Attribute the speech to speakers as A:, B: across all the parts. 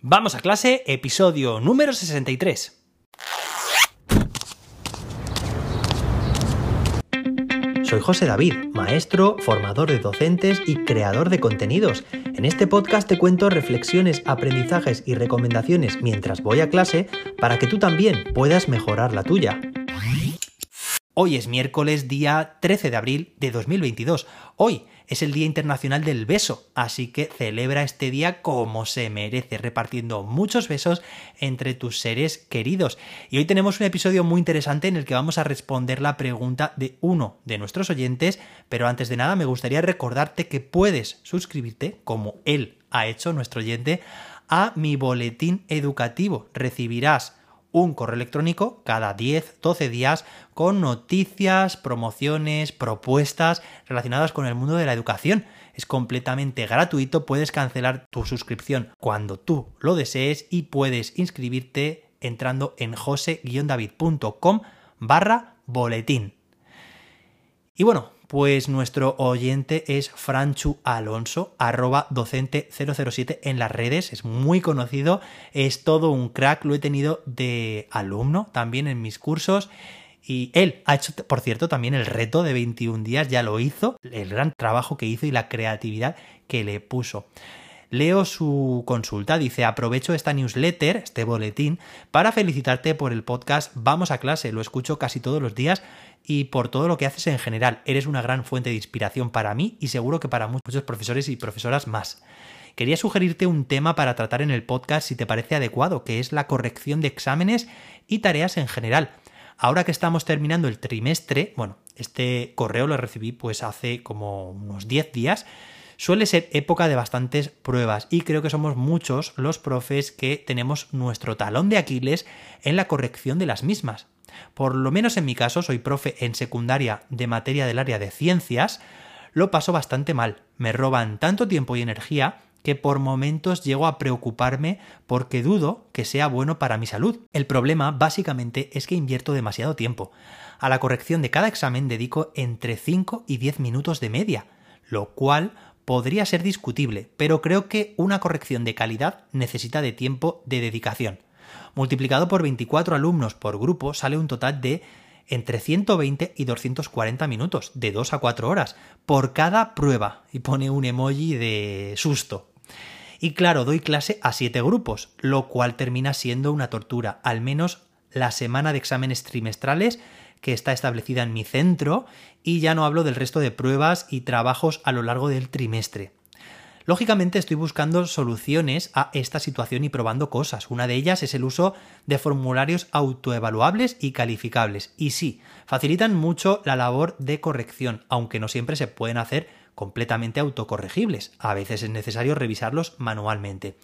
A: Vamos a clase, episodio número 63. Soy José David, maestro, formador de docentes y creador de contenidos. En este podcast te cuento reflexiones, aprendizajes y recomendaciones mientras voy a clase para que tú también puedas mejorar la tuya. Hoy es miércoles día 13 de abril de 2022. Hoy es el Día Internacional del Beso, así que celebra este día como se merece, repartiendo muchos besos entre tus seres queridos. Y hoy tenemos un episodio muy interesante en el que vamos a responder la pregunta de uno de nuestros oyentes, pero antes de nada me gustaría recordarte que puedes suscribirte, como él ha hecho, nuestro oyente, a mi boletín educativo. Recibirás un correo electrónico cada 10, 12 días con noticias, promociones, propuestas relacionadas con el mundo de la educación. Es completamente gratuito, puedes cancelar tu suscripción cuando tú lo desees y puedes inscribirte entrando en jose-david.com barra boletín. Y bueno, pues nuestro oyente es Franchu Alonso, arroba docente 007 en las redes, es muy conocido, es todo un crack, lo he tenido de alumno también en mis cursos. Y él ha hecho, por cierto, también el reto de 21 días, ya lo hizo, el gran trabajo que hizo y la creatividad que le puso. Leo su consulta, dice, aprovecho esta newsletter, este boletín, para felicitarte por el podcast Vamos a clase, lo escucho casi todos los días y por todo lo que haces en general. Eres una gran fuente de inspiración para mí y seguro que para muchos profesores y profesoras más. Quería sugerirte un tema para tratar en el podcast si te parece adecuado, que es la corrección de exámenes y tareas en general. Ahora que estamos terminando el trimestre, bueno, este correo lo recibí pues hace como unos 10 días, suele ser época de bastantes pruebas y creo que somos muchos los profes que tenemos nuestro talón de Aquiles en la corrección de las mismas. Por lo menos en mi caso, soy profe en secundaria de materia del área de ciencias, lo paso bastante mal. Me roban tanto tiempo y energía que por momentos llego a preocuparme porque dudo que sea bueno para mi salud. El problema básicamente es que invierto demasiado tiempo. A la corrección de cada examen dedico entre 5 y 10 minutos de media, lo cual podría ser discutible, pero creo que una corrección de calidad necesita de tiempo de dedicación multiplicado por 24 alumnos por grupo sale un total de entre 120 y 240 minutos, de 2 a 4 horas, por cada prueba. Y pone un emoji de susto. Y claro, doy clase a 7 grupos, lo cual termina siendo una tortura, al menos la semana de exámenes trimestrales que está establecida en mi centro, y ya no hablo del resto de pruebas y trabajos a lo largo del trimestre. Lógicamente estoy buscando soluciones a esta situación y probando cosas. Una de ellas es el uso de formularios autoevaluables y calificables. Y sí, facilitan mucho la labor de corrección, aunque no siempre se pueden hacer completamente autocorregibles. A veces es necesario revisarlos manualmente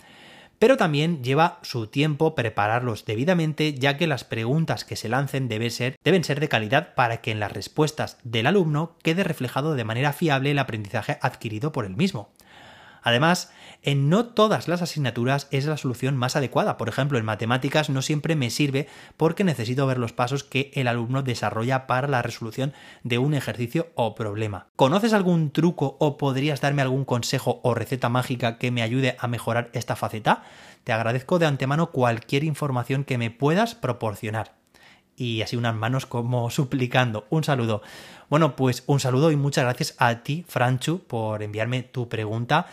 A: pero también lleva su tiempo prepararlos debidamente ya que las preguntas que se lancen deben ser, deben ser de calidad para que en las respuestas del alumno quede reflejado de manera fiable el aprendizaje adquirido por el mismo. Además, en no todas las asignaturas es la solución más adecuada. Por ejemplo, en matemáticas no siempre me sirve porque necesito ver los pasos que el alumno desarrolla para la resolución de un ejercicio o problema. ¿Conoces algún truco o podrías darme algún consejo o receta mágica que me ayude a mejorar esta faceta? Te agradezco de antemano cualquier información que me puedas proporcionar y así unas manos como suplicando. Un saludo. Bueno, pues un saludo y muchas gracias a ti, Franchu, por enviarme tu pregunta.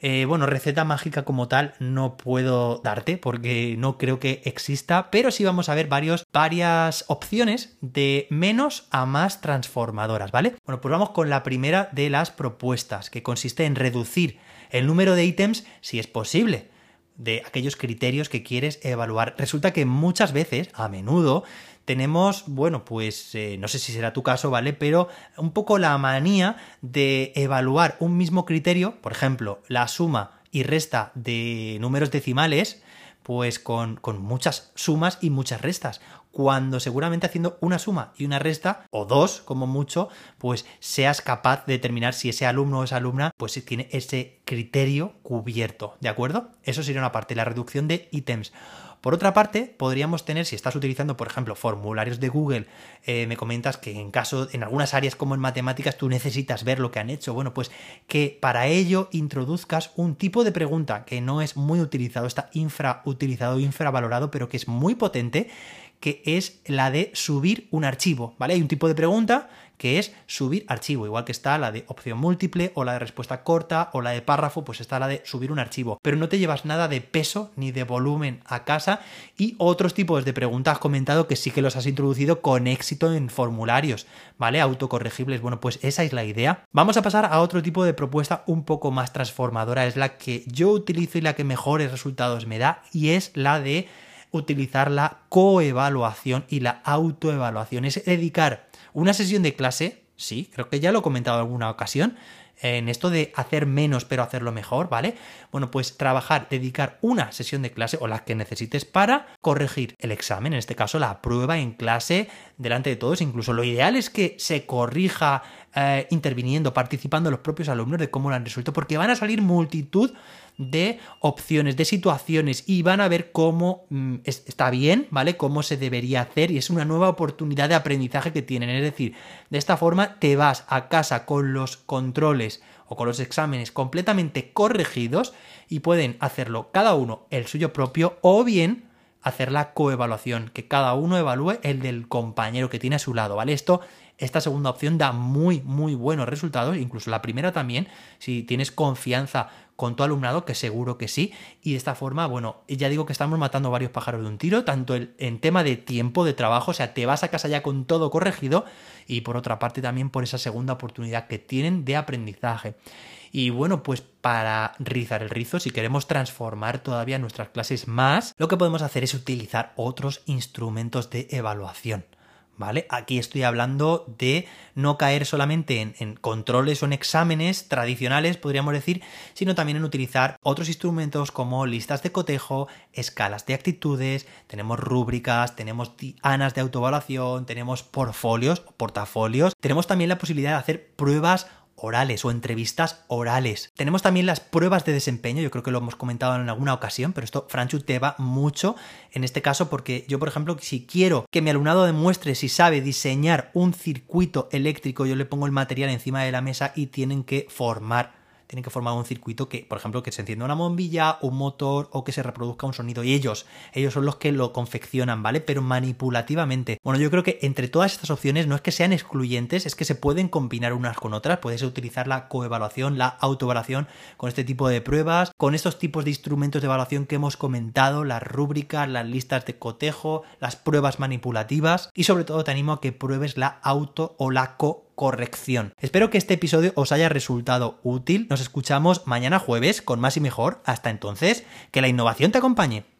A: Eh, bueno, receta mágica como tal no puedo darte porque no creo que exista, pero sí vamos a ver varios, varias opciones de menos a más transformadoras, ¿vale? Bueno, pues vamos con la primera de las propuestas, que consiste en reducir el número de ítems si es posible de aquellos criterios que quieres evaluar. Resulta que muchas veces, a menudo, tenemos, bueno, pues eh, no sé si será tu caso, ¿vale? Pero un poco la manía de evaluar un mismo criterio, por ejemplo, la suma y resta de números decimales, pues con, con muchas sumas y muchas restas cuando seguramente haciendo una suma y una resta, o dos como mucho, pues seas capaz de determinar si ese alumno o esa alumna pues tiene ese criterio cubierto, ¿de acuerdo? Eso sería una parte, la reducción de ítems. Por otra parte, podríamos tener, si estás utilizando, por ejemplo, formularios de Google, eh, me comentas que en caso, en algunas áreas como en matemáticas, tú necesitas ver lo que han hecho. Bueno, pues que para ello introduzcas un tipo de pregunta que no es muy utilizado, está infrautilizado, infravalorado, pero que es muy potente, que es la de subir un archivo, ¿vale? Hay un tipo de pregunta que es subir archivo, igual que está la de opción múltiple o la de respuesta corta o la de párrafo, pues está la de subir un archivo, pero no te llevas nada de peso ni de volumen a casa y otros tipos de preguntas has comentado que sí que los has introducido con éxito en formularios, ¿vale? Autocorregibles, bueno, pues esa es la idea. Vamos a pasar a otro tipo de propuesta un poco más transformadora, es la que yo utilizo y la que mejores resultados me da y es la de utilizar la coevaluación y la autoevaluación, es dedicar una sesión de clase, sí, creo que ya lo he comentado en alguna ocasión, en esto de hacer menos pero hacerlo mejor, ¿vale? Bueno, pues trabajar, dedicar una sesión de clase o las que necesites para corregir el examen, en este caso la prueba en clase delante de todos, incluso lo ideal es que se corrija eh, interviniendo, participando los propios alumnos de cómo lo han resuelto, porque van a salir multitud de opciones, de situaciones y van a ver cómo mm, está bien, ¿vale? Cómo se debería hacer y es una nueva oportunidad de aprendizaje que tienen. Es decir, de esta forma te vas a casa con los controles o con los exámenes completamente corregidos y pueden hacerlo cada uno el suyo propio o bien hacer la coevaluación, que cada uno evalúe el del compañero que tiene a su lado, ¿vale? Esto esta segunda opción da muy, muy buenos resultados, incluso la primera también, si tienes confianza con tu alumnado, que seguro que sí, y de esta forma, bueno, ya digo que estamos matando varios pájaros de un tiro, tanto en tema de tiempo de trabajo, o sea, te vas a casa ya con todo corregido, y por otra parte también por esa segunda oportunidad que tienen de aprendizaje. Y bueno, pues para rizar el rizo, si queremos transformar todavía nuestras clases más, lo que podemos hacer es utilizar otros instrumentos de evaluación. ¿Vale? Aquí estoy hablando de no caer solamente en, controles o en exámenes tradicionales, podríamos decir, sino también en utilizar otros instrumentos como listas de cotejo, escalas de actitudes, tenemos rúbricas, tenemos dianas de autoevaluación, tenemos portfolios, portafolios, tenemos también la posibilidad de hacer pruebas orales o entrevistas orales. Tenemos también las pruebas de desempeño, yo creo que lo hemos comentado en alguna ocasión, pero esto Franchu te va mucho en este caso porque yo, por ejemplo, si quiero que mi alumnado demuestre si sabe diseñar un circuito eléctrico, yo le pongo el material encima de la mesa y tienen que formar tienen que formar un circuito que, por ejemplo, que se encienda una bombilla, un motor o que se reproduzca un sonido. Y ellos, ellos son los que lo confeccionan, ¿vale? Pero manipulativamente. Bueno, yo creo que entre todas estas opciones no es que sean excluyentes, es que se pueden combinar unas con otras. Puedes utilizar la coevaluación, la autoevaluación con este tipo de pruebas, con estos tipos de instrumentos de evaluación que hemos comentado, las rúbricas, las listas de cotejo, las pruebas manipulativas y sobre todo te animo a que pruebes la auto o la co corrección. Espero que este episodio os haya resultado útil. Nos escuchamos mañana jueves con más y mejor. Hasta entonces, que la innovación te acompañe.